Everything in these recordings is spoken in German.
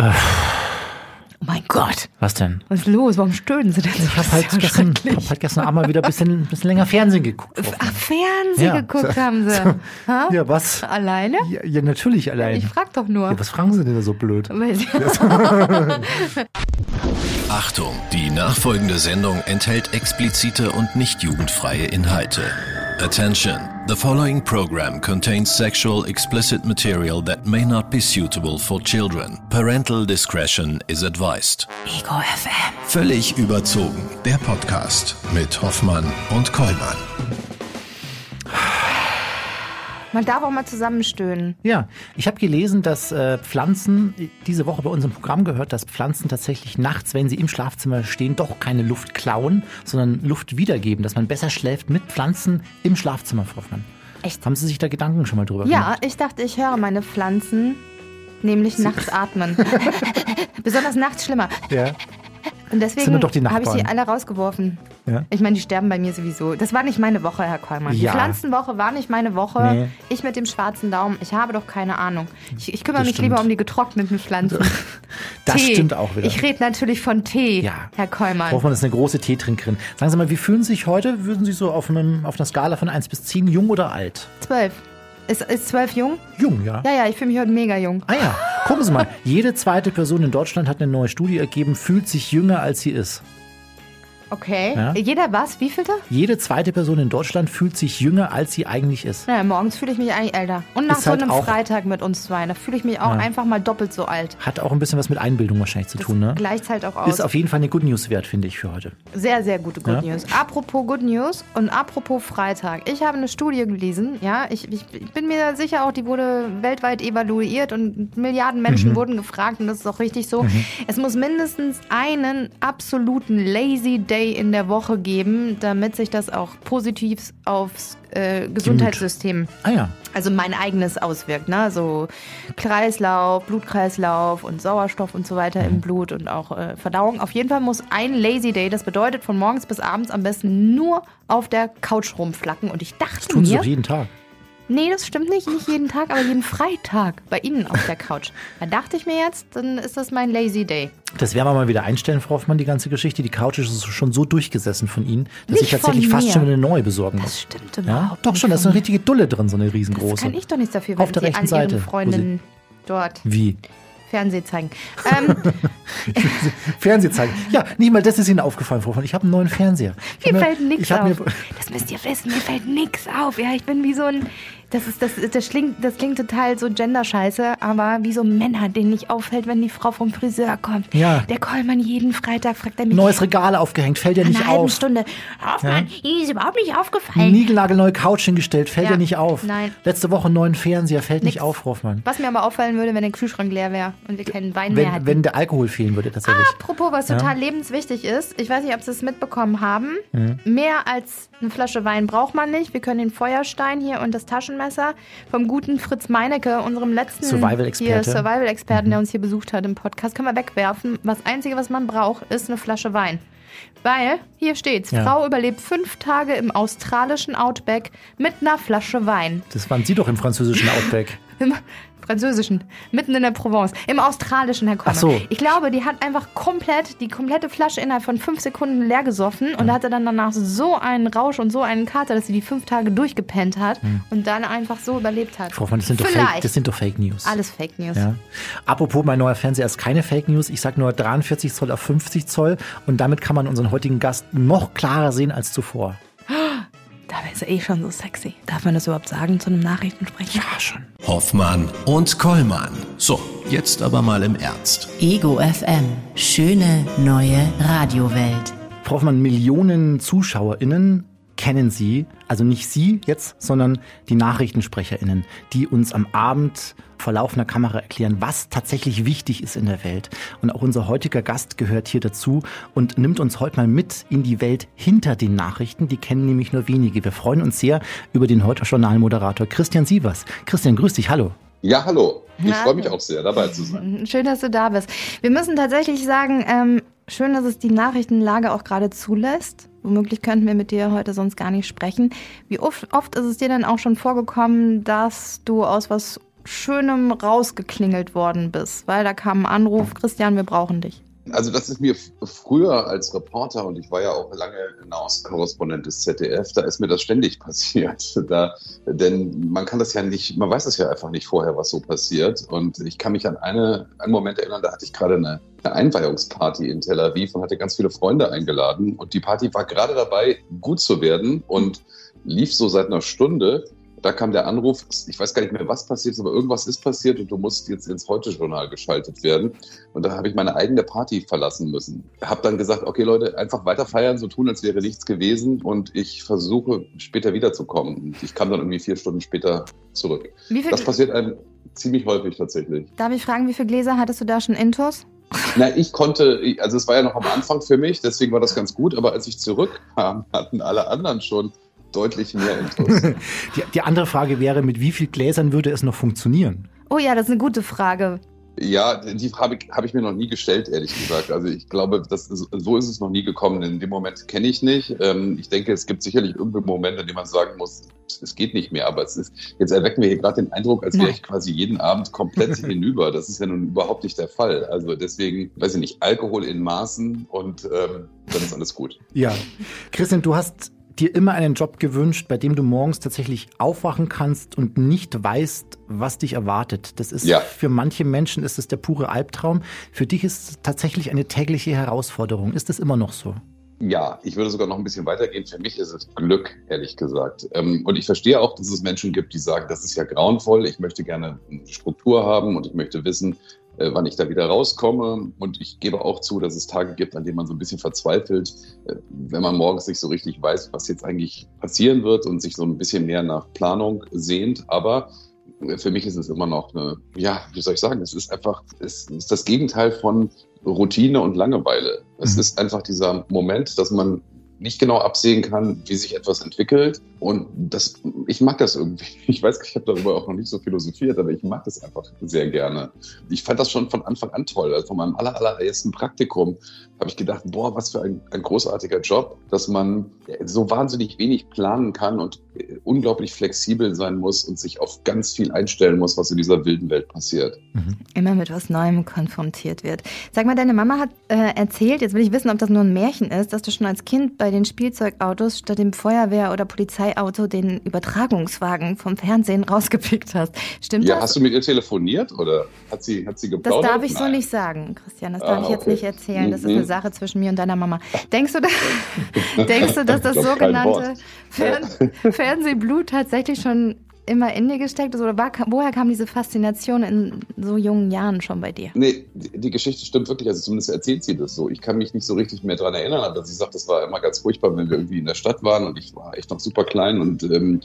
Oh mein Gott. Was denn? Was ist los? Warum stöhnen sie denn so? Ich habe halt, ja gestern, hab halt gestern Abend mal wieder ein bisschen, bisschen länger Fernsehen geguckt. Ach, Fernsehen Ja. geguckt haben sie. Ha? Ja, was? Alleine? Ja, ja natürlich allein. Ich frag doch nur. Ja, was fragen Sie denn da so blöd? Achtung, die nachfolgende Sendung enthält explizite und nicht jugendfreie Inhalte. Attention, the following program contains sexual explicit material that may not be suitable for children. Parental discretion is advised. Ego FM. Völlig überzogen, der Podcast mit Hoffmann und Kollmann. Man darf auch mal zusammenstöhnen. Ja, ich habe gelesen, dass äh, Pflanzen, diese Woche bei uns im Programm gehört, dass Pflanzen tatsächlich nachts, wenn sie im Schlafzimmer stehen, doch keine Luft klauen, sondern Luft wiedergeben, dass man besser schläft mit Pflanzen im Schlafzimmer, Frau Hoffmann. Echt? Haben Sie sich da Gedanken schon mal drüber Ja, gemacht? ich dachte, ich höre meine Pflanzen nämlich nachts atmen. Besonders nachts schlimmer. Ja. Und deswegen doch die habe ich sie alle rausgeworfen. Ja. Ich meine, die sterben bei mir sowieso. Das war nicht meine Woche, Herr Kollmann. Ja. Die Pflanzenwoche war nicht meine Woche. Nee. Ich mit dem schwarzen Daumen. Ich habe doch keine Ahnung. Ich, ich kümmere Das mich stimmt. lieber um die getrockneten Pflanzen. Das Tee. stimmt auch wieder. Ich rede natürlich von Tee, Ja. Herr Kollmann. Hoffmann ist eine große Teetrinkerin. Sagen Sie mal, wie fühlen Sie sich heute? Würden Sie so auf, einem, auf einer Skala von 1 bis 10 jung oder alt? Zwölf. Ist, ist zwölf jung? Jung, ja. Ja, ja, ich fühle mich heute mega jung. Ah ja, gucken Sie mal. Jede zweite Person in Deutschland hat eine neue Studie ergeben, fühlt sich jünger, als sie ist. Okay. Ja. Jeder was? Wie vielte? Jede zweite Person in Deutschland fühlt sich jünger, als sie eigentlich ist. Naja, morgens fühle ich mich eigentlich älter. Und nach Ist so halt einem Freitag mit uns zwei, da fühle ich mich auch Ja. einfach mal doppelt so alt. Hat auch ein bisschen was mit Einbildung wahrscheinlich zu tun, ne? Gleicht halt auch aus. Ist auf jeden Fall eine Good News wert, finde ich, für heute. Sehr, sehr gute Good. News. Apropos Good News und apropos Freitag. Ich habe eine Studie gelesen, ja, ich, ich, ich bin mir sicher auch, die wurde weltweit evaluiert und Milliarden Mhm. Menschen wurden gefragt und das ist auch richtig so. Es muss mindestens einen absoluten Lazy Day in der Woche geben, damit sich das auch positiv aufs äh, Gesundheitssystem Ah ja. also mein eigenes auswirkt, ne? So Kreislauf, Blutkreislauf und Sauerstoff und so weiter Mhm. im Blut und auch äh, Verdauung. Auf jeden Fall muss ein Lazy Day, das bedeutet von morgens bis abends am besten nur auf der Couch rumflacken. Und ich dachte Tun sie mir, doch jeden Tag. Nee, das stimmt nicht, nicht jeden Tag, aber jeden Freitag bei Ihnen auf der Couch. Da dachte ich mir jetzt, dann ist das mein Lazy Day. Das werden wir mal wieder einstellen, Frau Hoffmann, die ganze Geschichte. Die Couch ist schon so durchgesessen von Ihnen, dass Nicht ich tatsächlich fast schon eine neue besorgen Das muss. stimmt Ja, überhaupt doch nicht schon, da ist eine richtige Dulle drin, so eine Das riesengroße. kann ich doch nichts dafür, Auf wenn der Sie rechten an Seite, Ihren Freundinnen dort Wie? Fernsehen zeigen. Ähm, Fernseh zeigen. Ja, nicht mal das ist Ihnen aufgefallen, Frau Hoffmann. Ich habe einen neuen Fernseher. Ich Mir fällt nichts auf. Das müsst ihr wissen, mir fällt nichts auf. Ja, ich bin wie so ein. Das, ist, das, das, klingt, das klingt total so Genderscheiße, aber wie so Männer, denen nicht auffällt, wenn die Frau vom Friseur kommt. Ja. Der Kollmann jeden Freitag fragt er mich. neues Regal aufgehängt, fällt ja nach nicht einer halben auf. Stunde. Hoffmann, Ihnen ist überhaupt nicht aufgefallen. Niegelnagelneue Couch hingestellt, fällt Ja. ja nicht auf. Nein. Letzte Woche neuen Fernseher, fällt Nix. nicht auf, Hoffmann. Was mir aber auffallen würde, wenn der Kühlschrank leer wäre und wir keinen Wein mehr Wenn, hätten. wenn der Alkohol fehlen würde, tatsächlich. Apropos, was total lebenswichtig ist, ich weiß nicht, ob Sie es mitbekommen haben, Mhm. mehr als eine Flasche Wein braucht man nicht. Wir können den Feuerstein hier und das Taschenmesser vom guten Fritz Meinecke, unserem letzten Survival-Experten, Mhm. der uns hier besucht hat im Podcast, können wir wegwerfen. Das Einzige, was man braucht, ist eine Flasche Wein. Weil, hier steht's, Ja. Frau überlebt fünf Tage im australischen Outback mit einer Flasche Wein. Das waren Sie doch im französischen Outback. Im französischen, mitten in der Provence, im australischen, Herr Kommer. Ach so. Ich glaube, die hat einfach komplett, die komplette Flasche innerhalb von fünf Sekunden leer gesoffen und hatte dann danach so einen Rausch und so einen Kater, dass sie die fünf Tage durchgepennt hat und dann einfach so überlebt hat. Frau Hoffmann, das sind, doch. Fake, das sind doch Fake News. Alles Fake News. Ja. Apropos, mein neuer Fernseher ist keine Fake News. Ich sage nur 43 Zoll auf 50 Zoll. Und damit kann man unseren heutigen Gast noch klarer sehen als zuvor. Da ist er eh schon so sexy. Darf man das überhaupt sagen zu einem Nachrichtensprecher? Ja, schon. Hoffmann und Kollmann. So, jetzt aber mal im Ernst. Ego FM. Schöne neue Radiowelt. Frau Hoffmann, Millionen ZuschauerInnen kennen Sie, also nicht Sie jetzt, sondern die NachrichtensprecherInnen, die uns am Abend vor laufender Kamera erklären, was tatsächlich wichtig ist in der Welt. Und auch unser heutiger Gast gehört hier dazu und nimmt uns heute mal mit in die Welt hinter den Nachrichten. Die kennen nämlich nur wenige. Wir freuen uns sehr über den heute Journalmoderator Christian Sievers. Christian, grüß dich, hallo. Ja, hallo. Ich freue mich auch sehr, dabei zu sein. Schön, dass du da bist. Wir müssen tatsächlich sagen, ähm, schön, dass es die Nachrichtenlage auch gerade zulässt. Womöglich könnten wir mit dir heute sonst gar nicht sprechen. Wie oft, oft ist es dir denn auch schon vorgekommen, dass du aus was Schönem rausgeklingelt worden bist? Weil da kam ein Anruf, Christian, wir brauchen dich. Also das ist mir früher als Reporter und ich war ja auch lange Nahostkorrespondent des ZDF, da ist mir das ständig passiert. Da, denn man kann das ja nicht, man weiß es ja einfach nicht vorher, was so passiert. Und ich kann mich an eine, einen Moment erinnern, da hatte ich gerade eine, eine Einweihungsparty in Tel Aviv und hatte ganz viele Freunde eingeladen. Und die Party war gerade dabei, gut zu werden und lief so seit einer Stunde. Da kam der Anruf, ich weiß gar nicht mehr, was passiert ist, aber irgendwas ist passiert und du musst jetzt ins Heute-Journal geschaltet werden. Und da habe ich meine eigene Party verlassen müssen. Habe dann gesagt, okay Leute, einfach weiter feiern, so tun, als wäre nichts gewesen und ich versuche später wiederzukommen. Und ich kam dann irgendwie vier Stunden später zurück. Das passiert einem ziemlich häufig tatsächlich. Darf ich fragen, wie viele Gläser hattest du da schon intos? Na, ich konnte, also es war ja noch am Anfang für mich, deswegen war das ganz gut, aber als ich zurückkam, hatten alle anderen schon deutlich mehr Intus. die, die andere Frage wäre, mit wie vielen Gläsern würde es noch funktionieren? Oh ja, das ist eine gute Frage. Ja, die habe ich, hab ich mir noch nie gestellt, ehrlich gesagt. Also ich glaube, das ist, so ist es noch nie gekommen. In dem Moment kenne ich nicht. Ähm, ich denke, es gibt sicherlich irgendeinen Moment, in dem man sagen muss, es geht nicht mehr. Aber es ist, jetzt erwecken wir hier gerade den Eindruck, als wäre ich quasi jeden Abend komplett hinüber. Das ist ja nun überhaupt nicht der Fall. Also deswegen, weiß ich nicht, Alkohol in Maßen und ähm, dann ist alles gut. Ja. Christian, du hast dir immer einen Job gewünscht, bei dem du morgens tatsächlich aufwachen kannst und nicht weißt, was dich erwartet. Das ist ja. für manche Menschen ist es der pure Albtraum. Für dich ist es tatsächlich eine tägliche Herausforderung. Ist das immer noch so? Ja, ich würde sogar noch ein bisschen weitergehen. Für mich ist es Glück, ehrlich gesagt. Ähm, und ich verstehe auch, dass es Menschen gibt, die sagen, das ist ja grauenvoll. Ich möchte gerne eine Struktur haben und ich möchte wissen, äh, wann ich da wieder rauskomme. Und ich gebe auch zu, dass es Tage gibt, an denen man so ein bisschen verzweifelt, äh, wenn man morgens nicht so richtig weiß, was jetzt eigentlich passieren wird und sich so ein bisschen mehr nach Planung sehnt. Aber äh, für mich ist es immer noch eine, ja, wie soll ich sagen, es ist einfach, es ist das Gegenteil von Routine und Langeweile. Es mhm. ist einfach dieser Moment, dass man nicht genau absehen kann, wie sich etwas entwickelt. Und das, ich mag das irgendwie. Ich weiß, ich habe darüber auch noch nicht so philosophiert, aber ich mag das einfach sehr gerne. Ich fand das schon von Anfang an toll. Also von meinem aller, allerersten Praktikum habe ich gedacht, boah, was für ein, ein großartiger Job, dass man so wahnsinnig wenig planen kann und unglaublich flexibel sein muss und sich auf ganz viel einstellen muss, was in dieser wilden Welt passiert. Mhm. Immer mit was Neuem konfrontiert wird. Sag mal, deine Mama hat äh, erzählt, jetzt will ich wissen, ob das nur ein Märchen ist, dass du schon als Kind bei den Spielzeugautos statt dem Feuerwehr- oder Polizeiauto den Übertragungswagen vom Fernsehen rausgepickt hast. Stimmt ja, das? hast du mit ihr telefoniert oder hat sie, hat sie geplaudert? Das darf ich Nein. so nicht sagen, Christian. Das ah, darf ich jetzt okay. nicht erzählen. Das mhm. ist eine Sache zwischen mir und deiner Mama. Denkst du, da, denkst du dass das sogenannte Fern Fernsehblut tatsächlich schon immer in dir gesteckt ist? Oder war, woher kam diese Faszination in so jungen Jahren schon bei dir? Nee, die, Geschichte stimmt wirklich. Also zumindest erzählt sie das so. Ich kann mich nicht so richtig mehr daran erinnern, aber sie sagt, das war immer ganz furchtbar, wenn wir irgendwie in der Stadt waren und ich war echt noch super klein und ähm,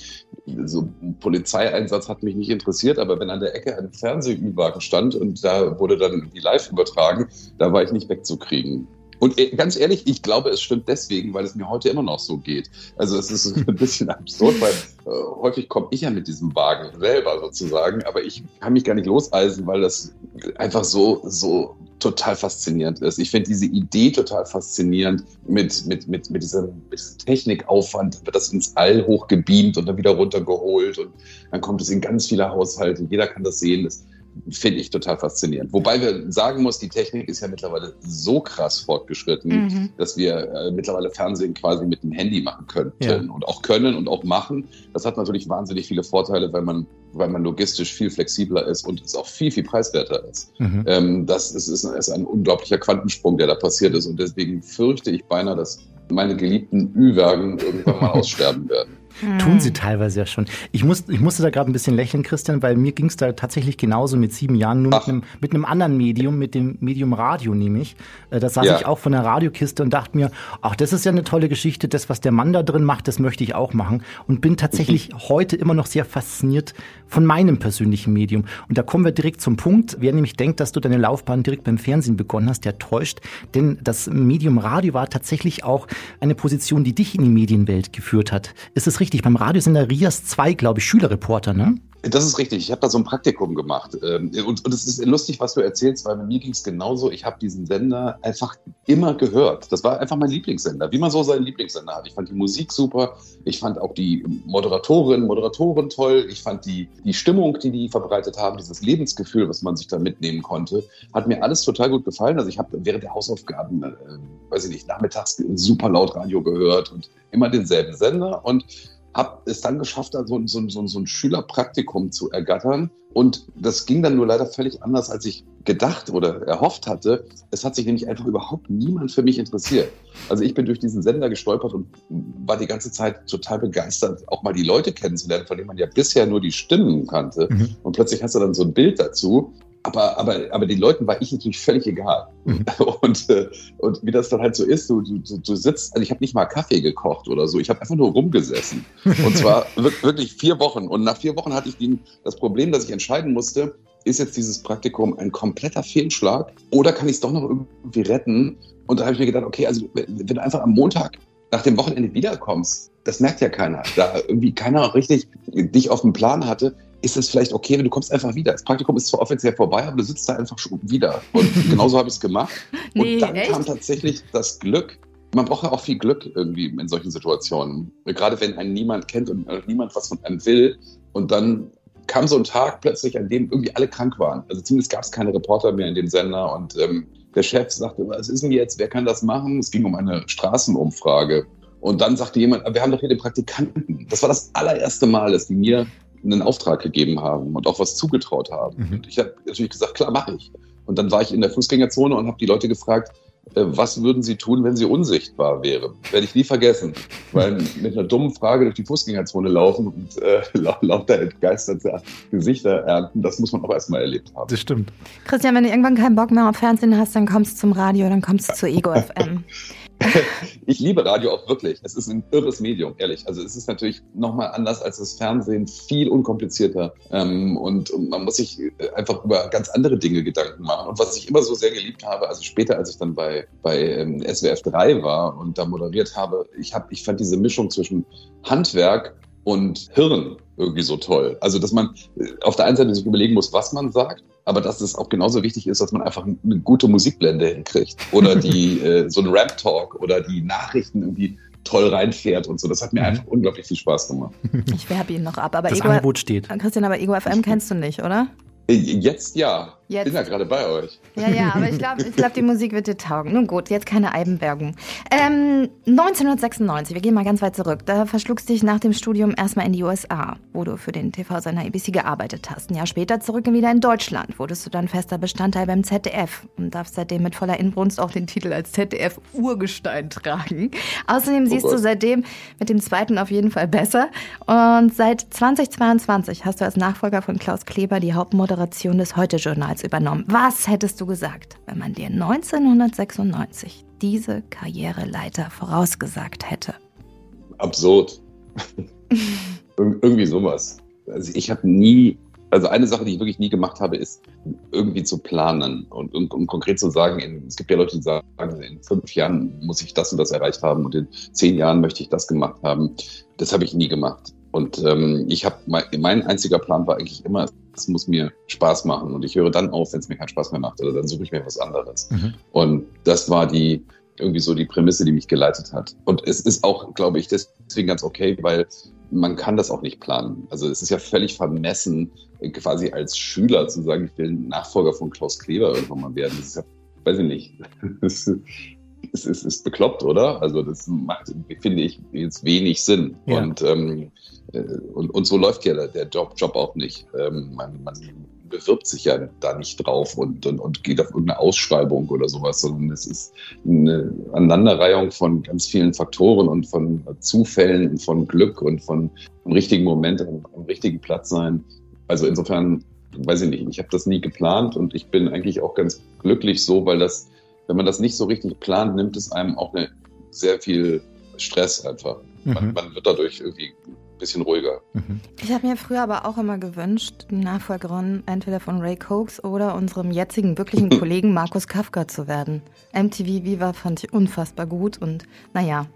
so ein Polizeieinsatz hat mich nicht interessiert, aber wenn an der Ecke ein Fernsehüberwagen stand und da wurde dann die live übertragen, da war ich nicht wegzukriegen. Und äh, ganz ehrlich, ich glaube, es stimmt deswegen, weil es mir heute immer noch so geht. Also es ist ein bisschen absurd, weil äh, häufig komme ich ja mit diesem Wagen selber sozusagen, aber ich kann mich gar nicht loseisen, weil das einfach so, so total faszinierend ist. Ich finde diese Idee total faszinierend mit, mit, mit, mit, diesem, mit diesem Technikaufwand, wird das ins All hochgebeamt und dann wieder runtergeholt und dann kommt es in ganz viele Haushalte. Jeder kann das sehen. Das, finde ich total faszinierend. Wobei wir sagen muss, die Technik ist ja mittlerweile so krass fortgeschritten, mhm. dass wir äh, mittlerweile Fernsehen quasi mit dem Handy machen könnten ja. und auch können und auch machen. Das hat natürlich wahnsinnig viele Vorteile, weil man, weil man logistisch viel flexibler ist und es auch viel, viel preiswerter ist. Mhm. Ähm, das ist, ist, ist ein unglaublicher Quantensprung, der da passiert ist. Und deswegen fürchte ich beinahe, dass meine geliebten Ü-Wagen irgendwann mal aussterben werden. Tun sie hm. teilweise ja schon. Ich, muss, ich musste da gerade ein bisschen lächeln, Christian, weil mir ging es da tatsächlich genauso mit sieben Jahren, nur mit einem, mit einem anderen Medium, mit dem Medium Radio nämlich. Äh, da saß ja. ich auch von der Radiokiste und dachte mir, ach, das ist ja eine tolle Geschichte, das, was der Mann da drin macht, das möchte ich auch machen. Und bin tatsächlich mhm. heute immer noch sehr fasziniert von meinem persönlichen Medium. Und da kommen wir direkt zum Punkt. Wer nämlich denkt, dass du deine Laufbahn direkt beim Fernsehen begonnen hast, der täuscht. Denn das Medium Radio war tatsächlich auch eine Position, die dich in die Medienwelt geführt hat. Ist es richtig? Beim Radiosender Rias 2, glaube ich, Schülerreporter, ne? Das ist richtig. Ich habe da so ein Praktikum gemacht. Ähm, und, und es ist lustig, was du erzählst, weil bei mir ging es genauso. Ich habe diesen Sender einfach immer gehört. Das war einfach mein Lieblingssender, wie man so seinen Lieblingssender hat. Ich fand die Musik super. Ich fand auch die Moderatorinnen, Moderatoren toll. Ich fand die, die Stimmung, die die verbreitet haben, dieses Lebensgefühl, was man sich da mitnehmen konnte, hat mir alles total gut gefallen. Also ich habe während der Hausaufgaben, äh, weiß ich nicht, nachmittags super laut Radio gehört und immer denselben Sender. Und habe es dann geschafft, so, so, so, so ein Schülerpraktikum zu ergattern. Und das ging dann nur leider völlig anders, als ich gedacht oder erhofft hatte. Es hat sich nämlich einfach überhaupt niemand für mich interessiert. Also ich bin durch diesen Sender gestolpert und war die ganze Zeit total begeistert, auch mal die Leute kennenzulernen, von denen man ja bisher nur die Stimmen kannte. Mhm. Und plötzlich hast du dann so ein Bild dazu aber, aber, aber den Leuten war ich natürlich völlig egal. Mhm. Und, äh, und wie das dann halt so ist, du, du, du sitzt, also ich habe nicht mal Kaffee gekocht oder so, ich habe einfach nur rumgesessen. Und zwar wirklich vier Wochen. Und nach vier Wochen hatte ich den, das Problem, dass ich entscheiden musste, ist jetzt dieses Praktikum ein kompletter Fehlschlag oder kann ich es doch noch irgendwie retten? Und da habe ich mir gedacht, okay, also wenn du einfach am Montag nach dem Wochenende wiederkommst, das merkt ja keiner. Da irgendwie keiner richtig dich auf dem Plan hatte, ist es vielleicht okay, wenn du kommst einfach wieder. Das Praktikum ist zwar offiziell vorbei, aber du sitzt da einfach schon wieder. Und genauso habe ich es gemacht. Nee, und dann echt? kam tatsächlich das Glück. Man braucht ja auch viel Glück irgendwie in solchen Situationen. Gerade wenn einen niemand kennt und niemand was von einem will. Und dann kam so ein Tag plötzlich, an dem irgendwie alle krank waren. Also zumindest gab es keine Reporter mehr in dem Sender. Und ähm, der Chef sagte, was ist denn jetzt? Wer kann das machen? Es ging um eine Straßenumfrage. Und dann sagte jemand, wir haben doch hier den Praktikanten. Das war das allererste Mal, dass die mir einen Auftrag gegeben haben und auch was zugetraut haben. Mhm. Und ich habe natürlich gesagt, klar, mache ich. Und dann war ich in der Fußgängerzone und habe die Leute gefragt, äh, was würden sie tun, wenn sie unsichtbar wäre? Werde ich nie vergessen. Weil mit einer dummen Frage durch die Fußgängerzone laufen und äh, lauter entgeisterte Gesichter ernten, das muss man auch erstmal erlebt haben. Das stimmt. Christian, wenn du irgendwann keinen Bock mehr auf Fernsehen hast, dann kommst du zum Radio, dann kommst du zu Ego FM. ich liebe Radio auch wirklich. Es ist ein irres Medium, ehrlich. Also es ist natürlich nochmal anders als das Fernsehen, viel unkomplizierter. Ähm, und, und, man muss sich einfach über ganz andere Dinge Gedanken machen. Und was ich immer so sehr geliebt habe, also später, als ich dann bei, bei ähm, SWF 3 war und da moderiert habe, ich, hab, ich fand diese Mischung zwischen Handwerk und Hirn irgendwie so toll. Also, dass man äh, auf der einen Seite sich überlegen muss, was man sagt, aber dass es auch genauso wichtig ist, dass man einfach eine gute Musikblende hinkriegt oder die äh, so ein Rap-Talk oder die Nachrichten irgendwie toll reinfährt und so. Das hat mir mhm. einfach unglaublich viel Spaß gemacht. Ich werbe ihn noch ab, aber das Ego, Angebot steht. Christian, aber Ego FM kennst du nicht, oder? Äh, jetzt ja. Jetzt. Bin ja gerade bei euch. Ja, ja, aber ich glaube, ich glaub, die Musik wird dir taugen. Nun gut, jetzt keine Eibenbergung. Ähm, 1996, wir gehen mal ganz weit zurück. Da verschlugst dich nach dem Studium erstmal in die USA, wo du für den TV-Sender ABC gearbeitet hast. Ein Jahr später zurück wieder in Deutschland, wurdest du dann fester Bestandteil beim ZDF und darfst seitdem mit voller Inbrunst auch den Titel als ZDF-Urgestein tragen. Außerdem oh siehst Gott. du seitdem mit dem zweiten auf jeden Fall besser. Und seit 2022 hast du als Nachfolger von Klaus Kleber die Hauptmoderation des Heute-Journals übernommen. Was hättest du gesagt, wenn man dir 1996 diese Karriereleiter vorausgesagt hätte? Absurd. Ir irgendwie sowas. Also ich habe nie, also eine Sache, die ich wirklich nie gemacht habe, ist irgendwie zu planen und, und, und konkret zu sagen, in, es gibt ja Leute, die sagen, in fünf Jahren muss ich das und das erreicht haben und in zehn Jahren möchte ich das gemacht haben. Das habe ich nie gemacht. Und ähm, ich habe mein, mein einziger Plan war eigentlich immer, es muss mir Spaß machen. Und ich höre dann auf, wenn es mir keinen Spaß mehr macht. Oder dann suche ich mir was anderes. Mhm. Und das war die irgendwie so die Prämisse, die mich geleitet hat. Und es ist auch, glaube ich, deswegen ganz okay, weil man kann das auch nicht planen. Also es ist ja völlig vermessen, quasi als Schüler zu sagen, ich will Nachfolger von Klaus Kleber irgendwann mal werden. Das ist ja, weiß ich nicht. es ist, ist bekloppt, oder? Also das macht, finde ich, jetzt wenig Sinn. Ja. Und, ähm, äh, und, und so läuft ja der Job, Job auch nicht. Ähm, man, man bewirbt sich ja da nicht drauf und, und, und geht auf irgendeine Ausschreibung oder sowas, sondern es ist eine Aneinanderreihung von ganz vielen Faktoren und von Zufällen und von Glück und von im richtigen Moment am, am richtigen Platz sein. Also insofern, weiß ich nicht, ich habe das nie geplant und ich bin eigentlich auch ganz glücklich so, weil das wenn man das nicht so richtig plant, nimmt es einem auch eine, sehr viel Stress einfach. Mhm. Man, man, wird dadurch irgendwie bisschen ruhiger. Mhm. Ich habe mir früher aber auch immer gewünscht, die Nachfolgerin entweder von Ray Cokes oder unserem jetzigen wirklichen Kollegen Markus Kafka zu werden. MTV Viva fand ich unfassbar gut und naja,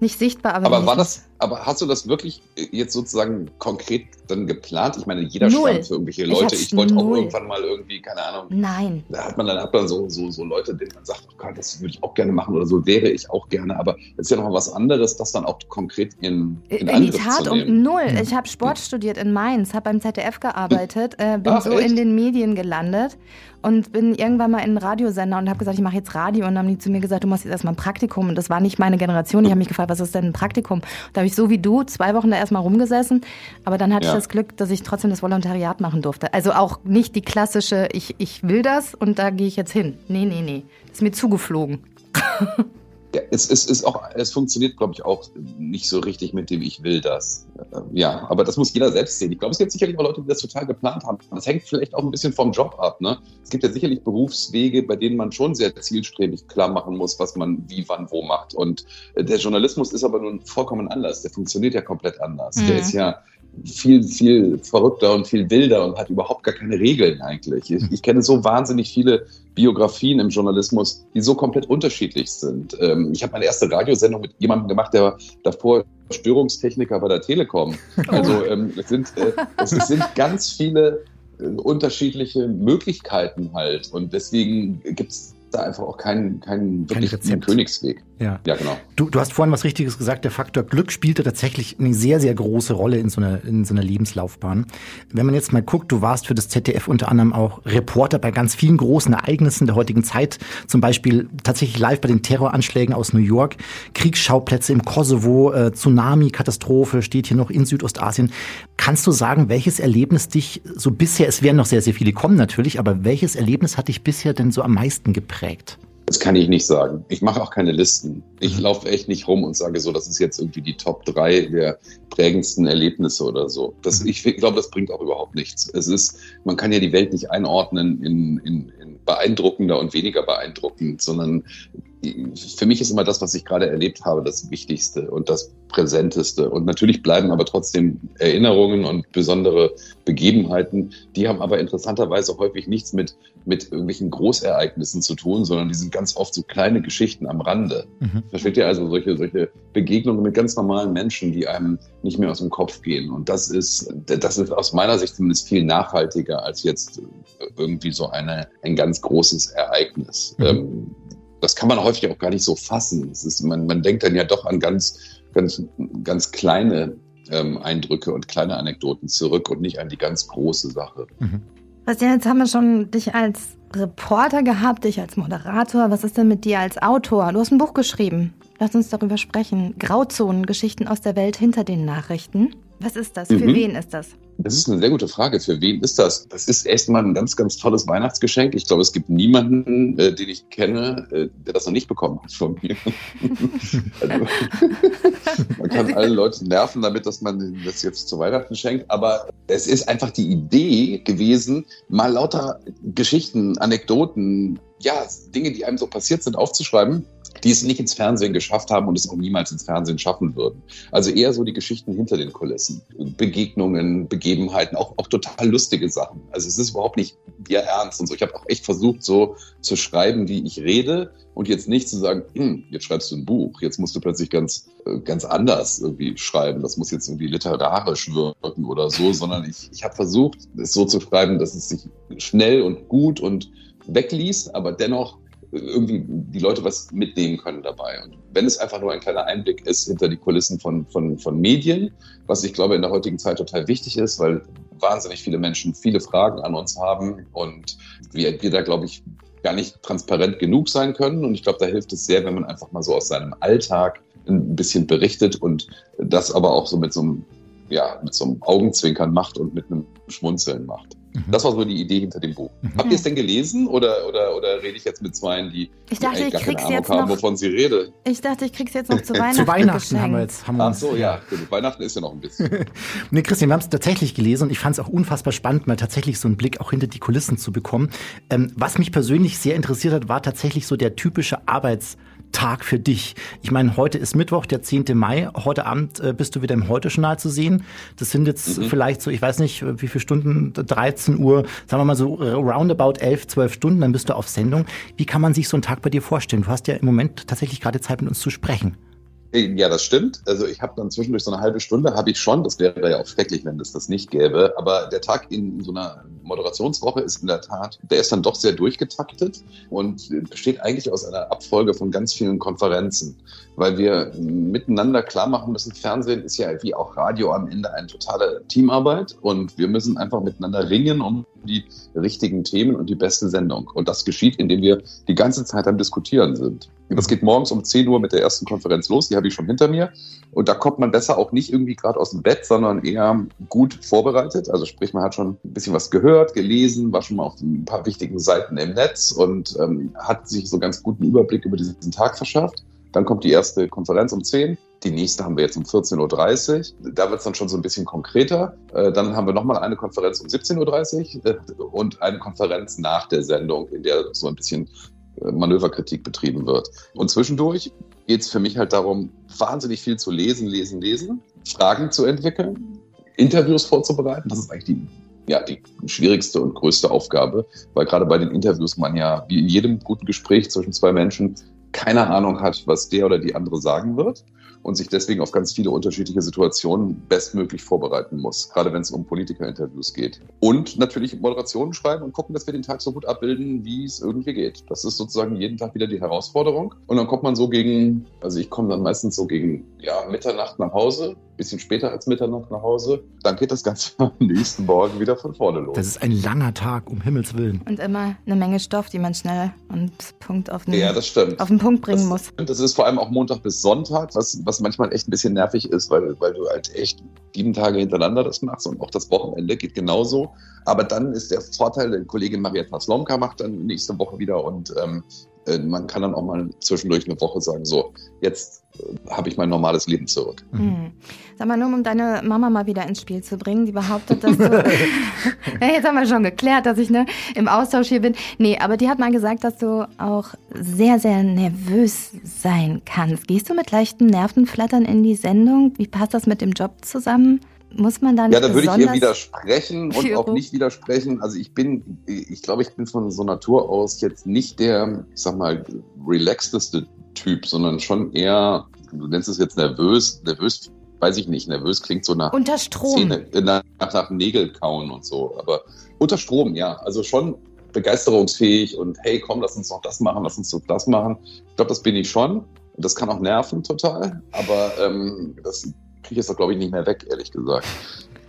nicht sichtbar, aber. Aber war das, Aber hast du das wirklich jetzt sozusagen konkret dann geplant? Ich meine, jeder null. schwärmt für irgendwelche Leute. Ich, ich wollte auch irgendwann mal irgendwie, keine Ahnung. Nein. Da hat man dann, hat man so, so, so Leute, denen man sagt, oh Gott, das würde ich auch gerne machen oder so wäre ich auch gerne. Aber es ist ja noch mal was anderes, das dann auch konkret in, in, in die Tat um null. Ich habe Sport studiert in Mainz, habe beim ZDF gearbeitet, äh, bin Ach, so echt? in den Medien gelandet und bin irgendwann mal in einen Radiosender und habe gesagt, ich mache jetzt Radio und dann haben die zu mir gesagt, du machst jetzt erstmal ein Praktikum und das war nicht meine Generation. Ich habe mich gefragt, was ist denn ein Praktikum? Da habe ich so wie du zwei Wochen da erstmal rumgesessen, aber dann hatte ja. ich das Glück, dass ich trotzdem das Volontariat machen durfte. Also auch nicht die klassische, ich, ich will das und da gehe ich jetzt hin. Nee, nee, nee. ist mir zugeflogen. Ja, es, es, ist auch, es funktioniert, glaube ich, auch nicht so richtig mit dem Ich will das. Äh, ja, aber das muss jeder selbst sehen. Ich glaube, es gibt sicherlich auch Leute, die das total geplant haben. Das hängt vielleicht auch ein bisschen vom Job ab. Ne? Es gibt ja sicherlich Berufswege, bei denen man schon sehr zielstrebig klar machen muss, was man wie, wann, wo macht. Und äh, der Journalismus ist aber nun vollkommen anders. Der funktioniert ja komplett anders. Mhm. Der ist ja viel, viel verrückter und viel wilder und hat überhaupt gar keine Regeln eigentlich. Ich, ich kenne so wahnsinnig viele Biografien im Journalismus, die so komplett unterschiedlich sind. Ähm, ich habe meine erste Radiosendung mit jemandem gemacht, der davor Störungstechniker bei der Telekom. Also ähm, es, sind, äh, es sind ganz viele äh, unterschiedliche Möglichkeiten halt. Und deswegen gibt es da einfach auch keinen kein wirklich Kein Königsweg. Ja, ja genau. Du, du hast vorhin was Richtiges gesagt, der Faktor Glück spielte tatsächlich eine sehr, sehr große Rolle in so einer, in so einer Lebenslaufbahn. Wenn man jetzt mal guckt, du warst für das ZDF unter anderem auch Reporter bei ganz vielen großen Ereignissen der heutigen Zeit, zum Beispiel tatsächlich live bei den Terroranschlägen aus New York, Kriegsschauplätze im Kosovo, äh, Tsunami-Katastrophe steht hier noch in Südostasien. Kannst du sagen, welches Erlebnis dich so bisher, es werden noch sehr, sehr viele kommen natürlich, aber welches Erlebnis hat dich bisher denn so am meisten geprägt? Das kann ich nicht sagen. Ich mache auch keine Listen. Ich mhm. laufe echt nicht rum und sage so, das ist jetzt irgendwie die Top 3 der prägendsten Erlebnisse oder so. Das, mhm. ich, ich glaube, das bringt auch überhaupt nichts. Es ist, man kann ja die Welt nicht einordnen in, in, in beeindruckender und weniger beeindruckend, sondern für mich ist immer das, was ich gerade erlebt habe, das Wichtigste und das Präsenteste. Und natürlich bleiben aber trotzdem Erinnerungen und besondere Begebenheiten. Die haben aber interessanterweise häufig nichts mit, mit irgendwelchen Großereignissen zu tun, sondern die sind ganz oft so kleine Geschichten am Rande. Mhm. Versteht ihr also solche, solche Begegnungen mit ganz normalen Menschen, die einem nicht mehr aus dem Kopf gehen. Und das ist, das ist aus meiner Sicht zumindest viel nachhaltiger als jetzt irgendwie so eine, ein ganz großes Ereignis. Mhm. Ähm, das kann man häufig auch gar nicht so fassen. Ist, man, man denkt dann ja doch an ganz, ganz, ganz kleine ähm, Eindrücke und kleine Anekdoten zurück und nicht an die ganz große Sache. Mhm. Bastian, jetzt haben wir schon dich als Reporter gehabt, dich als Moderator. Was ist denn mit dir als Autor? Du hast ein Buch geschrieben. Lass uns darüber sprechen. Grauzonen, Geschichten aus der Welt hinter den Nachrichten. Was ist das? Für mhm. wen ist das? Das ist eine sehr gute Frage. Für wen ist das? Das ist erstmal ein ganz, ganz tolles Weihnachtsgeschenk. Ich glaube, es gibt niemanden, äh, den ich kenne, äh, der das noch nicht bekommen hat von mir. also, man kann alle Leute nerven damit, dass man das jetzt zu Weihnachten schenkt. Aber es ist einfach die Idee gewesen, mal lauter Geschichten, Anekdoten, ja, Dinge, die einem so passiert sind, aufzuschreiben die es nicht ins Fernsehen geschafft haben und es auch niemals ins Fernsehen schaffen würden. Also eher so die Geschichten hinter den Kulissen. Begegnungen, Begebenheiten, auch, auch total lustige Sachen. Also es ist überhaupt nicht wir ernst und so. Ich habe auch echt versucht, so zu schreiben, wie ich rede und jetzt nicht zu sagen, hm, jetzt schreibst du ein Buch, jetzt musst du plötzlich ganz, äh, ganz anders irgendwie schreiben. Das muss jetzt irgendwie literarisch wirken oder so, sondern ich, ich habe versucht, es so zu schreiben, dass es sich schnell und gut und wegliest, aber dennoch irgendwie die Leute was mitnehmen können dabei. Und wenn es einfach nur ein kleiner Einblick ist hinter die Kulissen von, von, von Medien, was ich glaube in der heutigen Zeit total wichtig ist, weil wahnsinnig viele Menschen viele Fragen an uns haben und wir, wir da, glaube ich, gar nicht transparent genug sein können. Und ich glaube, da hilft es sehr, wenn man einfach mal so aus seinem Alltag ein bisschen berichtet und das aber auch so mit so einem, ja, mit so einem Augenzwinkern macht und mit einem Schmunzeln macht. Mhm. Das war so die Idee hinter dem Buch. Mhm. Habt ihr es denn gelesen oder, oder, oder rede ich jetzt mit Zweien, die, ich dachte, die ich krieg's Ahnung jetzt haben, noch, wovon sie rede? Ich dachte, ich krieg's jetzt noch zu Weihnachten. zu Weihnachten haben wir jetzt. Haben wir Ach so, ja. Gut. Weihnachten ist ja noch ein bisschen. nee, Christian, wir haben es tatsächlich gelesen und ich fand es auch unfassbar spannend, mal tatsächlich so einen Blick auch hinter die Kulissen zu bekommen. Ähm, was mich persönlich sehr interessiert hat, war tatsächlich so der typische Arbeits- Tag für dich? Ich meine, heute ist Mittwoch, der 10. Mai. Heute Abend äh, bist du wieder im Heute-Journal zu sehen. Das sind jetzt mhm. vielleicht so, ich weiß nicht, wie viele Stunden, 13 Uhr, sagen wir mal so roundabout 11, 12 Stunden, dann bist du auf Sendung. Wie kann man sich so einen Tag bei dir vorstellen? Du hast ja im Moment tatsächlich gerade Zeit, mit uns zu sprechen. Ja, das stimmt. Also ich habe dann zwischendurch so eine halbe Stunde, habe ich schon. Das wäre ja auch schrecklich, wenn es das nicht gäbe. Aber der Tag in so einer Moderationswoche ist in der Tat, der ist dann doch sehr durchgetaktet und besteht eigentlich aus einer Abfolge von ganz vielen Konferenzen, weil wir miteinander klar machen müssen, Fernsehen ist ja wie auch Radio am Ende eine totale Teamarbeit und wir müssen einfach miteinander ringen um die richtigen Themen und die beste Sendung. Und das geschieht, indem wir die ganze Zeit am Diskutieren sind. Das geht morgens um 10 Uhr mit der ersten Konferenz los, die habe ich schon hinter mir. Und da kommt man besser auch nicht irgendwie gerade aus dem Bett, sondern eher gut vorbereitet. Also sprich, man hat schon ein bisschen was gehört, gelesen, war schon mal auf ein paar wichtigen Seiten im Netz und ähm, hat sich so ganz guten Überblick über diesen Tag verschafft. Dann kommt die erste Konferenz um 10. Die nächste haben wir jetzt um 14.30 Uhr. Da wird es dann schon so ein bisschen konkreter. Äh, dann haben wir nochmal eine Konferenz um 17.30 Uhr äh, und eine Konferenz nach der Sendung, in der so ein bisschen äh, Manöverkritik betrieben wird. Und zwischendurch geht es für mich halt darum, wahnsinnig viel zu lesen, lesen, lesen, Fragen zu entwickeln, Interviews vorzubereiten. Das ist eigentlich die, ja, die schwierigste und größte Aufgabe, weil gerade bei den Interviews man ja, wie in jedem guten Gespräch zwischen zwei Menschen, keine Ahnung hat, was der oder die andere sagen wird und sich deswegen auf ganz viele unterschiedliche Situationen bestmöglich vorbereiten muss, gerade wenn es um Politikerinterviews geht. Und natürlich Moderationen schreiben und gucken, dass wir den Tag so gut abbilden, wie es irgendwie geht. Das ist sozusagen jeden Tag wieder die Herausforderung. Und dann kommt man so gegen, also ich komme dann meistens so gegen ja, Mitternacht nach Hause, bisschen später als Mitternacht nach Hause. Dann geht das Ganze am nächsten Morgen wieder von vorne los. Das ist ein langer Tag, um Himmels Willen. Und immer eine Menge Stoff, die man schnell und Punkt auf den, ja, das stimmt. auf den Punkt bringen das, muss. Das ist vor allem auch Montag bis Sonntag, was, was manchmal echt ein bisschen nervig ist, weil, weil du halt echt sieben Tage hintereinander das machst und auch das Wochenende geht genauso. Aber dann ist der Vorteil, der Kollegin Marietta Slomka macht dann nächste Woche wieder und ähm, äh, man kann dann auch mal zwischendurch eine Woche sagen, so, jetzt äh, habe ich mein normales Leben zurück. Mhm. Sag mal, nur um deine Mama mal wieder ins Spiel zu bringen, die behauptet, dass du. ja, jetzt haben wir schon geklärt, dass ich ne, im Austausch hier bin. Nee, aber die hat mal gesagt, dass du auch sehr, sehr nervös sein kannst. Gehst du mit leichten Nervenflattern in die Sendung? Wie passt das mit dem Job zusammen? Muss man dann. Ja, da würde ich ihr widersprechen und auch nicht widersprechen. Also ich bin, ich glaube, ich bin von so Natur aus jetzt nicht der, ich sag mal, relaxedeste Typ, sondern schon eher, du nennst es jetzt nervös, nervös weiß ich nicht, nervös klingt so nach unter Strom. Szene, nach, nach Nägel kauen und so. Aber unter Strom, ja. Also schon begeisterungsfähig und hey, komm, lass uns noch das machen, lass uns doch das machen. Ich glaube, das bin ich schon. Und das kann auch nerven total. Aber ähm, das kriege ich jetzt, glaube ich, nicht mehr weg, ehrlich gesagt.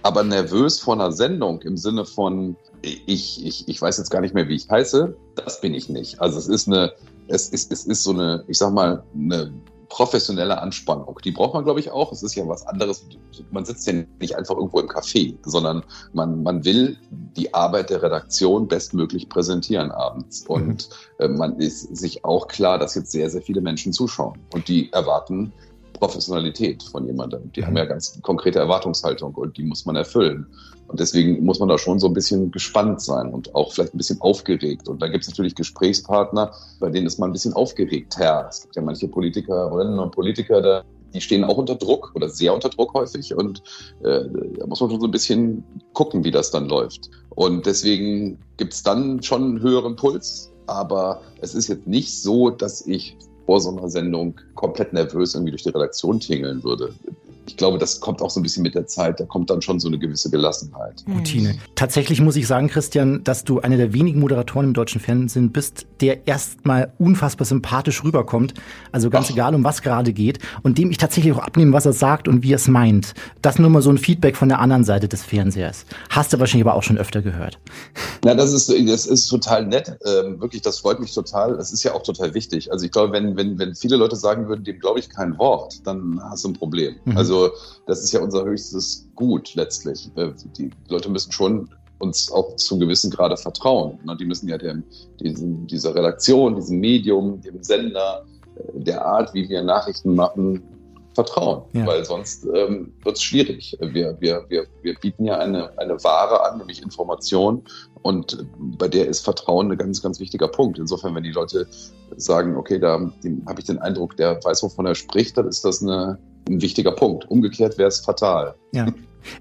Aber nervös vor einer Sendung im Sinne von, ich, ich, ich weiß jetzt gar nicht mehr, wie ich heiße, das bin ich nicht. Also es ist eine, es ist, es ist so eine, ich sag mal, eine professionelle Anspannung. Die braucht man, glaube ich, auch. Es ist ja was anderes. Man sitzt ja nicht einfach irgendwo im Café, sondern man, man will die Arbeit der Redaktion bestmöglich präsentieren abends. Mhm. Und äh, man ist sich auch klar, dass jetzt sehr, sehr viele Menschen zuschauen. Und die erwarten Professionalität von jemandem. Die mhm. haben ja ganz konkrete Erwartungshaltung und die muss man erfüllen. Und deswegen muss man da schon so ein bisschen gespannt sein und auch vielleicht ein bisschen aufgeregt. Und da gibt es natürlich Gesprächspartner, bei denen ist man ein bisschen aufgeregt. Ja, es gibt ja manche Politikerinnen und Politiker, da, die stehen auch unter Druck oder sehr unter Druck häufig. Und äh, da muss man schon so ein bisschen gucken, wie das dann läuft. Und deswegen gibt es dann schon einen höheren Puls. Aber es ist jetzt nicht so, dass ich vor so einer Sendung komplett nervös irgendwie durch die Redaktion tingeln würde ich glaube, das kommt auch so ein bisschen mit der Zeit. Da kommt dann schon so eine gewisse Gelassenheit. Hm. Routine. Tatsächlich muss ich sagen, Christian, dass du einer der wenigen Moderatoren im deutschen Fernsehen bist, der erstmal unfassbar sympathisch rüberkommt. Also ganz Ach. egal, um was gerade geht. Und dem ich tatsächlich auch abnehme, was er sagt und wie er es meint. Das nur mal so ein Feedback von der anderen Seite des Fernsehers. Hast du wahrscheinlich aber auch schon öfter gehört. Na, das ist, das ist total nett. Ähm, wirklich, das freut mich total. Das ist ja auch total wichtig. Also ich glaube, wenn, wenn, wenn viele Leute sagen würden, dem glaube ich kein Wort, dann hast du ein Problem. Mhm. Also also das ist ja unser höchstes Gut letztlich. Die Leute müssen schon uns auch zu gewissen Grade vertrauen. Die müssen ja dem, diesem, dieser Redaktion, diesem Medium, dem Sender, äh, der Art, wie wir Nachrichten machen, vertrauen, ja. weil sonst ähm, wird es schwierig. Wir, wir, wir, wir bieten ja eine, eine Ware an, nämlich Information und bei der ist Vertrauen ein ganz, ganz wichtiger Punkt. Insofern, wenn die Leute sagen, okay, da habe ich den Eindruck, der weiß, wovon er spricht, dann ist das eine, ein wichtiger Punkt. Umgekehrt wäre es fatal. Ja.